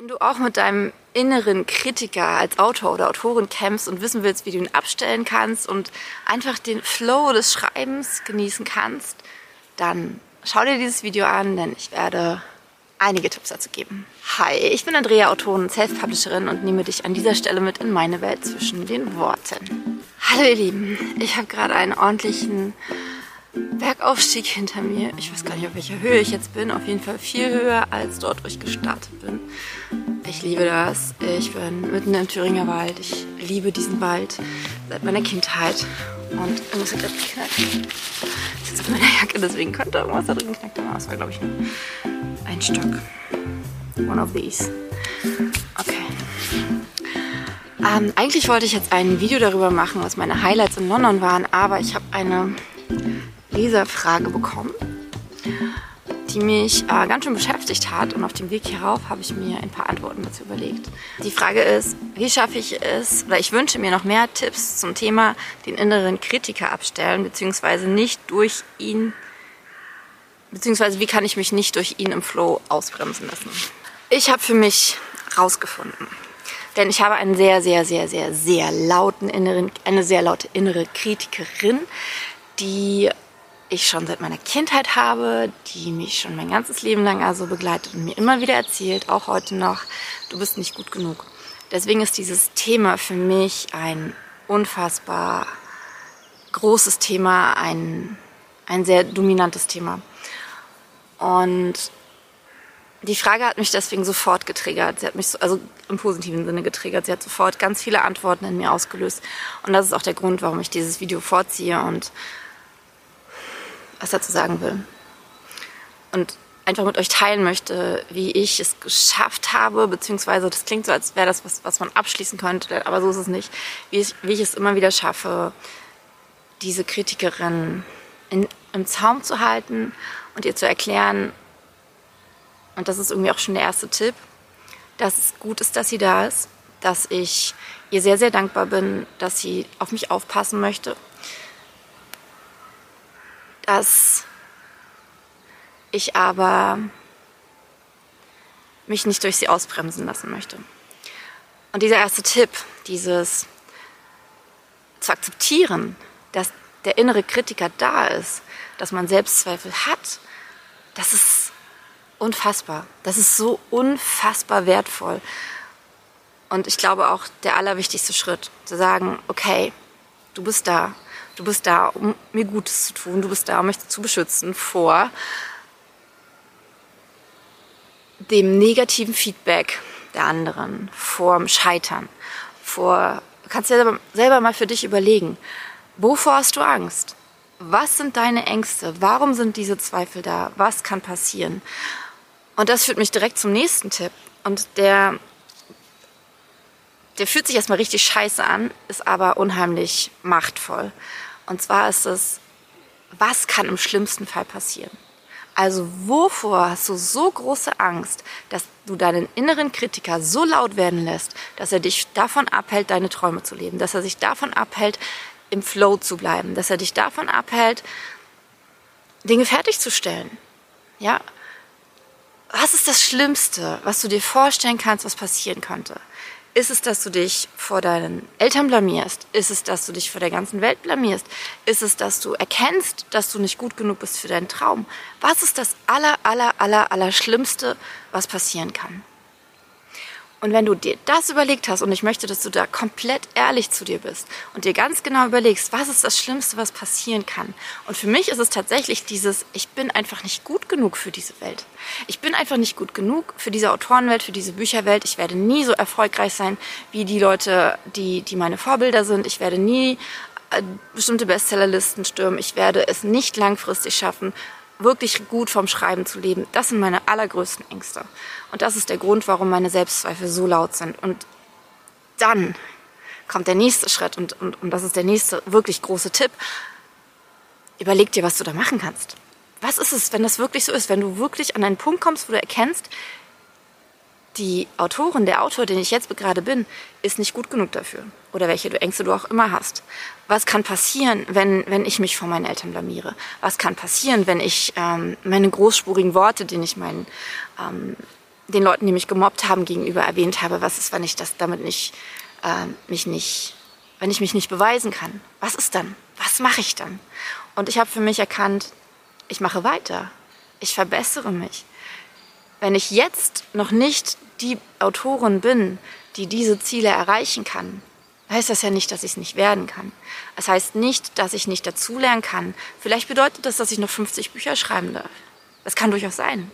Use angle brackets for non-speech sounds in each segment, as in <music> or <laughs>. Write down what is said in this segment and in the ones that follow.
Wenn du auch mit deinem inneren Kritiker als Autor oder Autorin kämpfst und wissen willst, wie du ihn abstellen kannst und einfach den Flow des Schreibens genießen kannst, dann schau dir dieses Video an, denn ich werde einige Tipps dazu geben. Hi, ich bin Andrea, Autorin und Self-Publisherin und nehme dich an dieser Stelle mit in meine Welt zwischen den Worten. Hallo ihr Lieben, ich habe gerade einen ordentlichen Bergaufstieg hinter mir. Ich weiß gar nicht, auf welcher Höhe ich jetzt bin. Auf jeden Fall viel höher als dort, wo ich gestartet bin. Ich liebe das. Ich bin mitten im Thüringer Wald. Ich liebe diesen Wald seit meiner Kindheit. Und irgendwas hat jetzt geknackt. Ich sitze auf meiner Jacke, deswegen könnte irgendwas da drin knackt. Aber es war, glaube ich, nur ein Stock. One of these. Okay. Ähm, eigentlich wollte ich jetzt ein Video darüber machen, was meine Highlights in London waren, aber ich habe eine Leserfrage bekommen, die mich äh, ganz schön beschäftigt hat. Und auf dem Weg hierauf habe ich mir ein paar Antworten dazu überlegt. Die Frage ist, wie schaffe ich es, oder ich wünsche mir noch mehr Tipps zum Thema den inneren Kritiker abstellen, beziehungsweise nicht durch ihn, beziehungsweise wie kann ich mich nicht durch ihn im Flow ausbremsen lassen. Ich habe für mich rausgefunden, denn ich habe einen sehr, sehr, sehr, sehr, sehr lauten inneren, eine sehr laute innere Kritikerin, die ich schon seit meiner Kindheit habe, die mich schon mein ganzes Leben lang also begleitet und mir immer wieder erzählt, auch heute noch, du bist nicht gut genug. Deswegen ist dieses Thema für mich ein unfassbar großes Thema, ein, ein sehr dominantes Thema. Und die Frage hat mich deswegen sofort getriggert. Sie hat mich so, also im positiven Sinne getriggert. Sie hat sofort ganz viele Antworten in mir ausgelöst. Und das ist auch der Grund, warum ich dieses Video vorziehe und was dazu sagen will. Und einfach mit euch teilen möchte, wie ich es geschafft habe, beziehungsweise das klingt so, als wäre das was, was man abschließen könnte, aber so ist es nicht, wie ich, wie ich es immer wieder schaffe, diese Kritikerin in, im Zaum zu halten und ihr zu erklären, und das ist irgendwie auch schon der erste Tipp, dass es gut ist, dass sie da ist, dass ich ihr sehr, sehr dankbar bin, dass sie auf mich aufpassen möchte dass ich aber mich nicht durch sie ausbremsen lassen möchte. Und dieser erste Tipp, dieses zu akzeptieren, dass der innere Kritiker da ist, dass man Selbstzweifel hat, das ist unfassbar. Das ist so unfassbar wertvoll. Und ich glaube auch der allerwichtigste Schritt, zu sagen, okay, du bist da, Du bist da, um mir Gutes zu tun. Du bist da, um mich zu beschützen vor dem negativen Feedback der anderen, vor dem Scheitern, vor, du kannst ja selber, selber mal für dich überlegen, wovor hast du Angst? Was sind deine Ängste? Warum sind diese Zweifel da? Was kann passieren? Und das führt mich direkt zum nächsten Tipp. Und der der fühlt sich erstmal richtig scheiße an, ist aber unheimlich machtvoll. Und zwar ist es, was kann im schlimmsten Fall passieren? Also wovor hast du so große Angst, dass du deinen inneren Kritiker so laut werden lässt, dass er dich davon abhält, deine Träume zu leben, dass er sich davon abhält, im Flow zu bleiben, dass er dich davon abhält, Dinge fertigzustellen? Ja? Was ist das Schlimmste, was du dir vorstellen kannst, was passieren könnte? Ist es, dass du dich vor deinen Eltern blamierst? Ist es, dass du dich vor der ganzen Welt blamierst? Ist es, dass du erkennst, dass du nicht gut genug bist für deinen Traum? Was ist das aller, aller, aller, aller Schlimmste, was passieren kann? Und wenn du dir das überlegt hast, und ich möchte, dass du da komplett ehrlich zu dir bist und dir ganz genau überlegst, was ist das Schlimmste, was passieren kann. Und für mich ist es tatsächlich dieses, ich bin einfach nicht gut genug für diese Welt. Ich bin einfach nicht gut genug für diese Autorenwelt, für diese Bücherwelt. Ich werde nie so erfolgreich sein wie die Leute, die, die meine Vorbilder sind. Ich werde nie äh, bestimmte Bestsellerlisten stürmen. Ich werde es nicht langfristig schaffen, wirklich gut vom Schreiben zu leben, das sind meine allergrößten Ängste. Und das ist der Grund, warum meine Selbstzweifel so laut sind. Und dann kommt der nächste Schritt und, und, und das ist der nächste wirklich große Tipp. Überleg dir, was du da machen kannst. Was ist es, wenn das wirklich so ist, wenn du wirklich an einen Punkt kommst, wo du erkennst, die Autorin, der Autor, den ich jetzt gerade bin, ist nicht gut genug dafür. Oder welche Ängste du auch immer hast. Was kann passieren, wenn, wenn ich mich vor meinen Eltern blamiere? Was kann passieren, wenn ich ähm, meine großspurigen Worte, die ich meinen, ähm, den Leuten, die mich gemobbt haben, gegenüber erwähnt habe, was ist, wenn ich das damit nicht, äh, mich nicht, wenn ich mich nicht beweisen kann? Was ist dann? Was mache ich dann? Und ich habe für mich erkannt, ich mache weiter. Ich verbessere mich. Wenn ich jetzt noch nicht die Autorin bin, die diese Ziele erreichen kann, heißt das ja nicht, dass ich es nicht werden kann. Es heißt nicht, dass ich nicht dazulernen kann. Vielleicht bedeutet das, dass ich noch 50 Bücher schreiben darf. Das kann durchaus sein.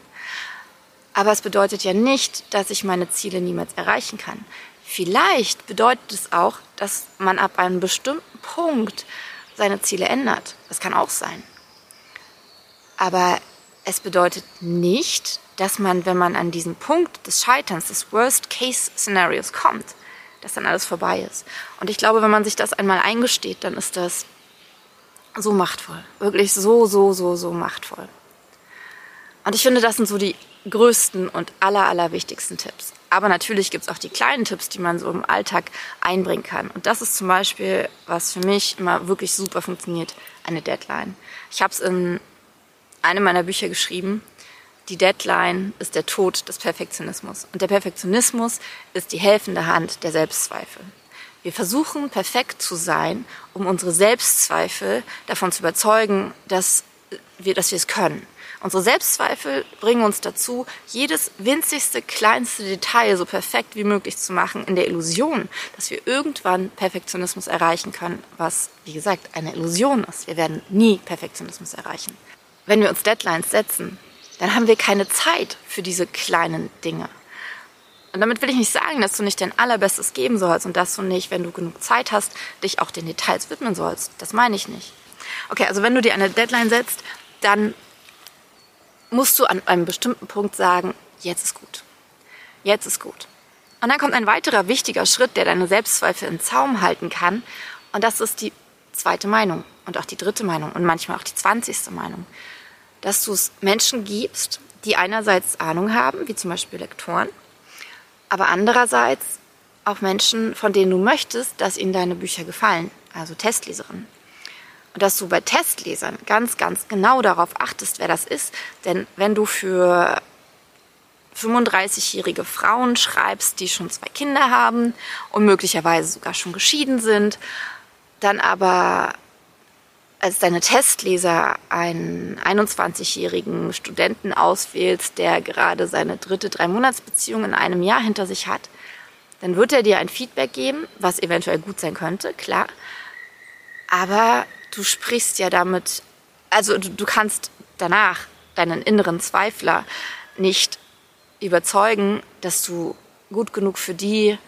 Aber es bedeutet ja nicht, dass ich meine Ziele niemals erreichen kann. Vielleicht bedeutet es auch, dass man ab einem bestimmten Punkt seine Ziele ändert. Das kann auch sein. Aber es bedeutet nicht, dass man, wenn man an diesen Punkt des Scheiterns, des Worst-Case-Szenarios kommt, dass dann alles vorbei ist. Und ich glaube, wenn man sich das einmal eingesteht, dann ist das so machtvoll. Wirklich so, so, so, so machtvoll. Und ich finde, das sind so die größten und aller, aller wichtigsten Tipps. Aber natürlich gibt es auch die kleinen Tipps, die man so im Alltag einbringen kann. Und das ist zum Beispiel, was für mich immer wirklich super funktioniert, eine Deadline. Ich habe es in einem meiner Bücher geschrieben. Die Deadline ist der Tod des Perfektionismus. Und der Perfektionismus ist die helfende Hand der Selbstzweifel. Wir versuchen perfekt zu sein, um unsere Selbstzweifel davon zu überzeugen, dass wir, dass wir es können. Unsere Selbstzweifel bringen uns dazu, jedes winzigste, kleinste Detail so perfekt wie möglich zu machen, in der Illusion, dass wir irgendwann Perfektionismus erreichen können, was, wie gesagt, eine Illusion ist. Wir werden nie Perfektionismus erreichen. Wenn wir uns Deadlines setzen, dann haben wir keine Zeit für diese kleinen Dinge. Und damit will ich nicht sagen, dass du nicht dein Allerbestes geben sollst und dass du nicht, wenn du genug Zeit hast, dich auch den Details widmen sollst. Das meine ich nicht. Okay, also wenn du dir eine Deadline setzt, dann musst du an einem bestimmten Punkt sagen, jetzt ist gut. Jetzt ist gut. Und dann kommt ein weiterer wichtiger Schritt, der deine Selbstzweifel in Zaum halten kann. Und das ist die zweite Meinung und auch die dritte Meinung und manchmal auch die zwanzigste Meinung. Dass du es Menschen gibst, die einerseits Ahnung haben, wie zum Beispiel Lektoren, aber andererseits auch Menschen, von denen du möchtest, dass ihnen deine Bücher gefallen, also Testleserinnen. Und dass du bei Testlesern ganz, ganz genau darauf achtest, wer das ist. Denn wenn du für 35-jährige Frauen schreibst, die schon zwei Kinder haben und möglicherweise sogar schon geschieden sind, dann aber als deine Testleser einen 21-jährigen Studenten auswählst, der gerade seine dritte Drei-Monats-Beziehung in einem Jahr hinter sich hat, dann wird er dir ein Feedback geben, was eventuell gut sein könnte, klar. Aber du sprichst ja damit, also du, du kannst danach deinen inneren Zweifler nicht überzeugen, dass du gut genug für die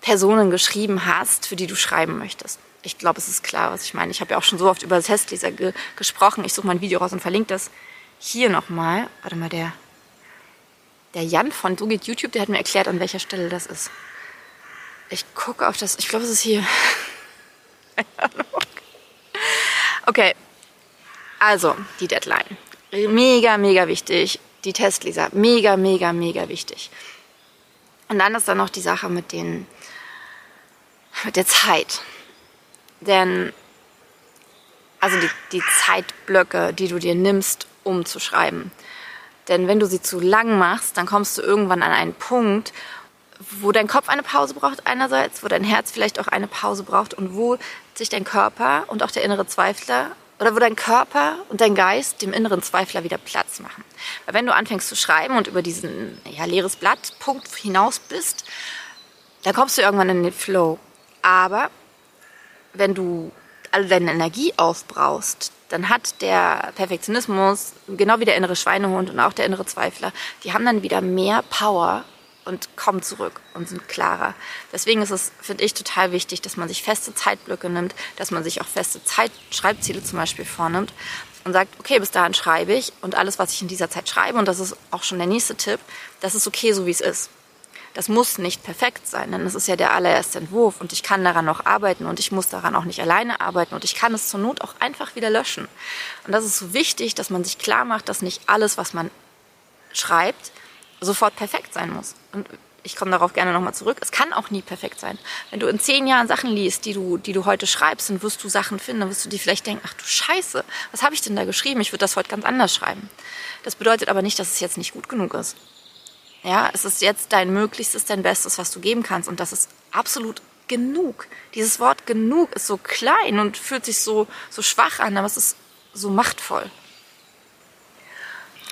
Personen geschrieben hast, für die du schreiben möchtest. Ich glaube, es ist klar, was ich meine. Ich habe ja auch schon so oft über Testleser ge gesprochen. Ich suche mal ein Video raus und verlinke das hier nochmal. Warte mal, der, der Jan von So geht YouTube, der hat mir erklärt, an welcher Stelle das ist. Ich gucke auf das, ich glaube, es ist hier. <laughs> Okay, also die Deadline. Mega, mega wichtig. Die Testleser, mega, mega, mega wichtig. Und dann ist da noch die Sache mit, den, mit der Zeit. Denn, also die, die Zeitblöcke, die du dir nimmst, um zu schreiben. Denn wenn du sie zu lang machst, dann kommst du irgendwann an einen Punkt, wo dein Kopf eine Pause braucht einerseits, wo dein Herz vielleicht auch eine Pause braucht und wo sich dein Körper und auch der innere Zweifler oder wo dein Körper und dein Geist dem inneren Zweifler wieder Platz machen. Weil wenn du anfängst zu schreiben und über diesen ja, leeres Blattpunkt hinaus bist, dann kommst du irgendwann in den Flow. Aber wenn du alle deine Energie aufbrauchst, dann hat der Perfektionismus, genau wie der innere Schweinehund und auch der innere Zweifler, die haben dann wieder mehr Power und kommen zurück und sind klarer. Deswegen ist es, finde ich, total wichtig, dass man sich feste Zeitblöcke nimmt, dass man sich auch feste Zeit Schreibziele zum Beispiel vornimmt und sagt, okay, bis dahin schreibe ich und alles, was ich in dieser Zeit schreibe, und das ist auch schon der nächste Tipp, das ist okay, so wie es ist. Das muss nicht perfekt sein, denn es ist ja der allererste Entwurf und ich kann daran noch arbeiten und ich muss daran auch nicht alleine arbeiten und ich kann es zur Not auch einfach wieder löschen. Und das ist so wichtig, dass man sich klar macht, dass nicht alles, was man schreibt, sofort perfekt sein muss. Und ich komme darauf gerne nochmal zurück. Es kann auch nie perfekt sein. Wenn du in zehn Jahren Sachen liest, die du, die du heute schreibst, dann wirst du Sachen finden, dann wirst du dir vielleicht denken, ach du Scheiße, was habe ich denn da geschrieben? Ich würde das heute ganz anders schreiben. Das bedeutet aber nicht, dass es jetzt nicht gut genug ist. Ja, es ist jetzt dein Möglichstes, dein Bestes, was du geben kannst. Und das ist absolut genug. Dieses Wort genug ist so klein und fühlt sich so, so schwach an, aber es ist so machtvoll.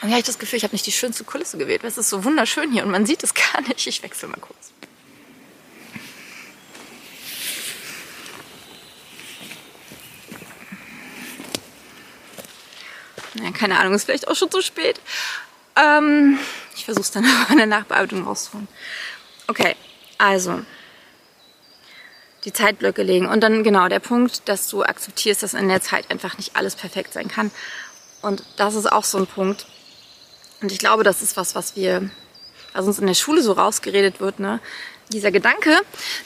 Und ja, ich das Gefühl, ich habe nicht die schönste Kulisse gewählt. Es ist so wunderschön hier und man sieht es <laughs> gar nicht. Ich wechsle mal kurz. Ja, keine Ahnung, ist vielleicht auch schon zu spät. Ähm, ich versuche es dann <laughs> in der Nachbearbeitung rauszuholen. Okay, also die Zeitblöcke legen. Und dann genau der Punkt, dass du akzeptierst, dass in der Zeit einfach nicht alles perfekt sein kann. Und das ist auch so ein Punkt. Und ich glaube, das ist was, was wir, was uns in der Schule so rausgeredet wird, ne? Dieser Gedanke,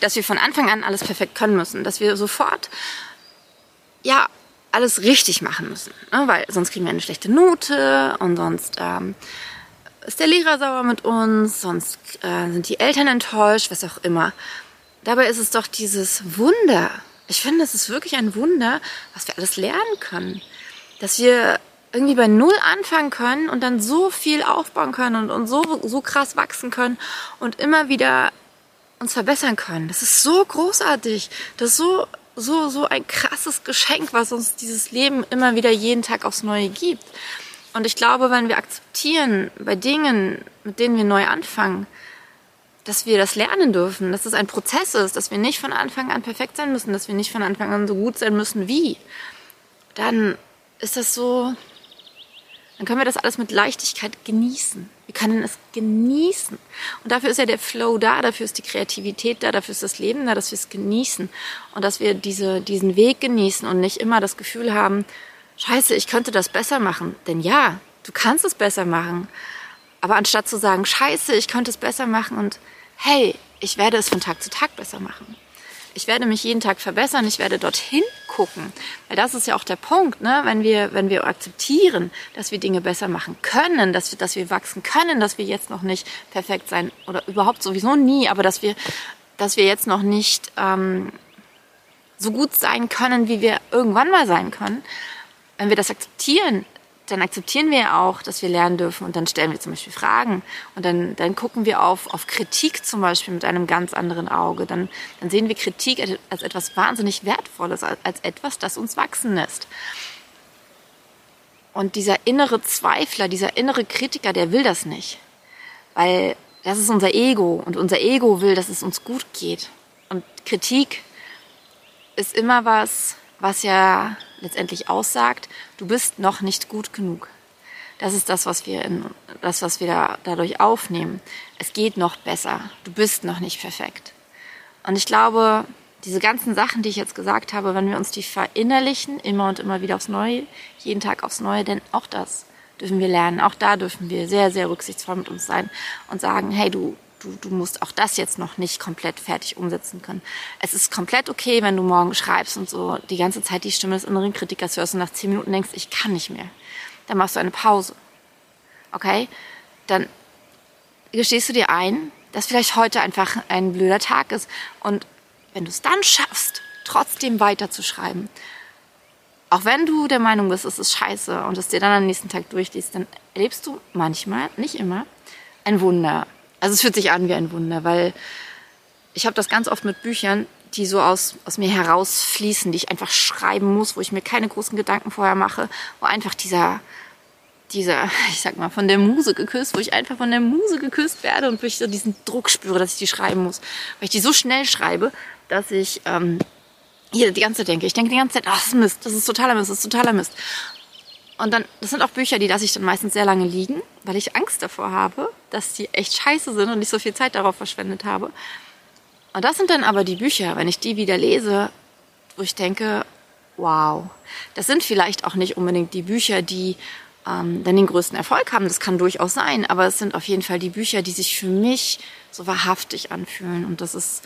dass wir von Anfang an alles perfekt können müssen, dass wir sofort, ja, alles richtig machen müssen, ne? weil sonst kriegen wir eine schlechte Note und sonst ähm, ist der Lehrer sauer mit uns, sonst äh, sind die Eltern enttäuscht, was auch immer. Dabei ist es doch dieses Wunder. Ich finde, es ist wirklich ein Wunder, was wir alles lernen können. Dass wir irgendwie bei Null anfangen können und dann so viel aufbauen können und, und so, so krass wachsen können und immer wieder uns verbessern können. Das ist so großartig. Das ist so, so, so ein krasses Geschenk, was uns dieses Leben immer wieder jeden Tag aufs Neue gibt. Und ich glaube, wenn wir akzeptieren bei Dingen, mit denen wir neu anfangen, dass wir das lernen dürfen, dass es ein Prozess ist, dass wir nicht von Anfang an perfekt sein müssen, dass wir nicht von Anfang an so gut sein müssen wie, dann ist das so, dann können wir das alles mit Leichtigkeit genießen. Können es genießen. Und dafür ist ja der Flow da, dafür ist die Kreativität da, dafür ist das Leben da, dass wir es genießen und dass wir diese, diesen Weg genießen und nicht immer das Gefühl haben, scheiße, ich könnte das besser machen. Denn ja, du kannst es besser machen. Aber anstatt zu sagen, scheiße, ich könnte es besser machen und hey, ich werde es von Tag zu Tag besser machen. Ich werde mich jeden Tag verbessern, ich werde dorthin gucken. Weil das ist ja auch der Punkt, ne? wenn, wir, wenn wir akzeptieren, dass wir Dinge besser machen können, dass wir, dass wir wachsen können, dass wir jetzt noch nicht perfekt sein oder überhaupt sowieso nie, aber dass wir, dass wir jetzt noch nicht ähm, so gut sein können, wie wir irgendwann mal sein können. Wenn wir das akzeptieren, dann akzeptieren wir ja auch, dass wir lernen dürfen und dann stellen wir zum Beispiel Fragen und dann, dann gucken wir auf, auf Kritik zum Beispiel mit einem ganz anderen Auge. Dann, dann sehen wir Kritik als etwas wahnsinnig Wertvolles, als, als etwas, das uns wachsen lässt. Und dieser innere Zweifler, dieser innere Kritiker, der will das nicht. Weil das ist unser Ego und unser Ego will, dass es uns gut geht. Und Kritik ist immer was, was ja letztendlich aussagt, du bist noch nicht gut genug. Das ist das, was wir, in, das, was wir da, dadurch aufnehmen. Es geht noch besser. Du bist noch nicht perfekt. Und ich glaube, diese ganzen Sachen, die ich jetzt gesagt habe, wenn wir uns die verinnerlichen, immer und immer wieder aufs Neue, jeden Tag aufs Neue, denn auch das dürfen wir lernen. Auch da dürfen wir sehr, sehr rücksichtsvoll mit uns sein und sagen, hey, du, du, du musst auch das jetzt noch nicht komplett fertig umsetzen können. Es ist komplett okay, wenn du morgen schreibst und so die ganze Zeit die Stimme des inneren Kritikers hörst und nach zehn Minuten denkst, ich kann nicht mehr. Dann machst du eine Pause. Okay? Dann gestehst du dir ein, dass vielleicht heute einfach ein blöder Tag ist. Und wenn du es dann schaffst, trotzdem weiterzuschreiben, auch wenn du der Meinung bist, es ist scheiße und es dir dann am nächsten Tag durchliest, dann erlebst du manchmal, nicht immer, ein Wunder. Also es fühlt sich an wie ein Wunder, weil ich habe das ganz oft mit Büchern, die so aus, aus mir herausfließen, die ich einfach schreiben muss, wo ich mir keine großen Gedanken vorher mache, wo einfach dieser, dieser, <laughs> ich sag mal, von der Muse geküsst, wo ich einfach von der Muse geküsst werde und wo ich so diesen Druck spüre, dass ich die schreiben muss. Weil ich die so schnell schreibe, dass ich ähm, hier die ganze Zeit denke. Ich denke die ganze Zeit, ach, das ist Mist, das ist totaler Mist, das ist totaler Mist. Und dann, das sind auch Bücher, die lasse ich dann meistens sehr lange liegen, weil ich Angst davor habe, dass die echt scheiße sind und ich so viel Zeit darauf verschwendet habe. Und das sind dann aber die Bücher, wenn ich die wieder lese, wo ich denke, wow, das sind vielleicht auch nicht unbedingt die Bücher, die ähm, dann den größten Erfolg haben. Das kann durchaus sein, aber es sind auf jeden Fall die Bücher, die sich für mich so wahrhaftig anfühlen. Und das ist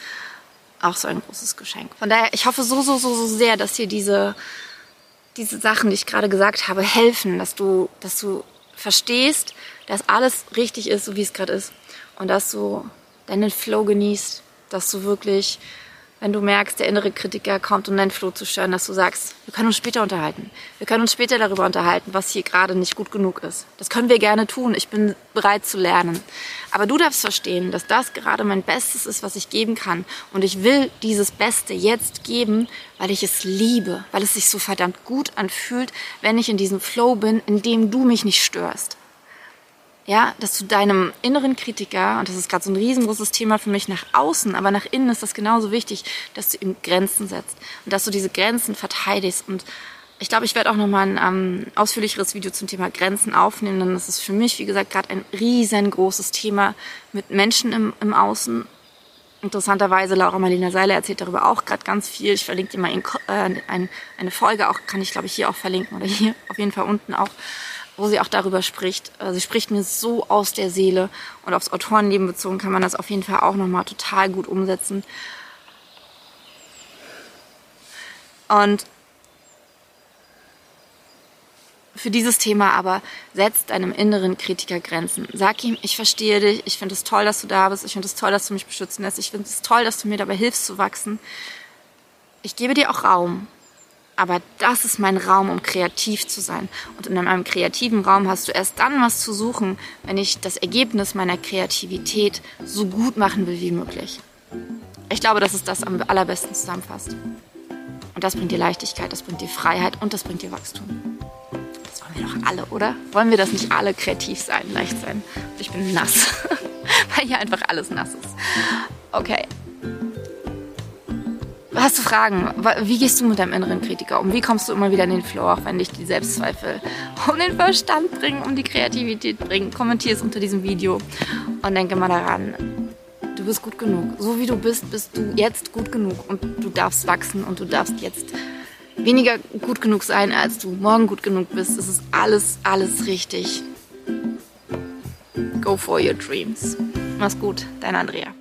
auch so ein großes Geschenk. Von daher, ich hoffe so, so, so, so sehr, dass hier diese diese Sachen, die ich gerade gesagt habe, helfen, dass du, dass du verstehst, dass alles richtig ist, so wie es gerade ist. Und dass du deinen Flow genießt, dass du wirklich wenn du merkst, der innere Kritiker kommt, um deinen Floh zu stören, dass du sagst, wir können uns später unterhalten. Wir können uns später darüber unterhalten, was hier gerade nicht gut genug ist. Das können wir gerne tun. Ich bin bereit zu lernen. Aber du darfst verstehen, dass das gerade mein Bestes ist, was ich geben kann. Und ich will dieses Beste jetzt geben, weil ich es liebe, weil es sich so verdammt gut anfühlt, wenn ich in diesem Flow bin, in dem du mich nicht störst ja, dass du deinem inneren Kritiker, und das ist gerade so ein riesengroßes Thema für mich nach außen, aber nach innen ist das genauso wichtig, dass du ihm Grenzen setzt und dass du diese Grenzen verteidigst. Und ich glaube, ich werde auch nochmal ein ähm, ausführlicheres Video zum Thema Grenzen aufnehmen, denn das ist für mich, wie gesagt, gerade ein riesengroßes Thema mit Menschen im, im Außen. Interessanterweise, Laura Marlina Seiler erzählt darüber auch gerade ganz viel. Ich verlinke dir mal in, äh, ein, eine Folge, auch kann ich glaube ich hier auch verlinken oder hier auf jeden Fall unten auch wo sie auch darüber spricht. Äh, sie spricht mir so aus der Seele und aufs Autorenleben bezogen kann man das auf jeden Fall auch nochmal total gut umsetzen. Und für dieses Thema aber setzt deinem inneren Kritiker Grenzen. Sag ihm, ich verstehe dich, ich finde es toll, dass du da bist, ich finde es toll, dass du mich beschützen lässt, ich finde es toll, dass du mir dabei hilfst zu wachsen. Ich gebe dir auch Raum aber das ist mein Raum, um kreativ zu sein. Und in einem kreativen Raum hast du erst dann was zu suchen, wenn ich das Ergebnis meiner Kreativität so gut machen will wie möglich. Ich glaube, dass es das am allerbesten zusammenfasst. Und das bringt dir Leichtigkeit, das bringt dir Freiheit und das bringt dir Wachstum. Das wollen wir doch alle, oder? Wollen wir das nicht alle kreativ sein, leicht sein? Und ich bin nass, <laughs> weil hier einfach alles nass ist. Okay, Hast du Fragen? Wie gehst du mit deinem inneren Kritiker um? Wie kommst du immer wieder in den Flow, auch wenn dich die Selbstzweifel <laughs> um den Verstand bringen, um die Kreativität bringen? Kommentier es unter diesem Video und denke mal daran, du bist gut genug. So wie du bist, bist du jetzt gut genug und du darfst wachsen und du darfst jetzt weniger gut genug sein, als du morgen gut genug bist. Es ist alles, alles richtig. Go for your dreams. Mach's gut, dein Andrea.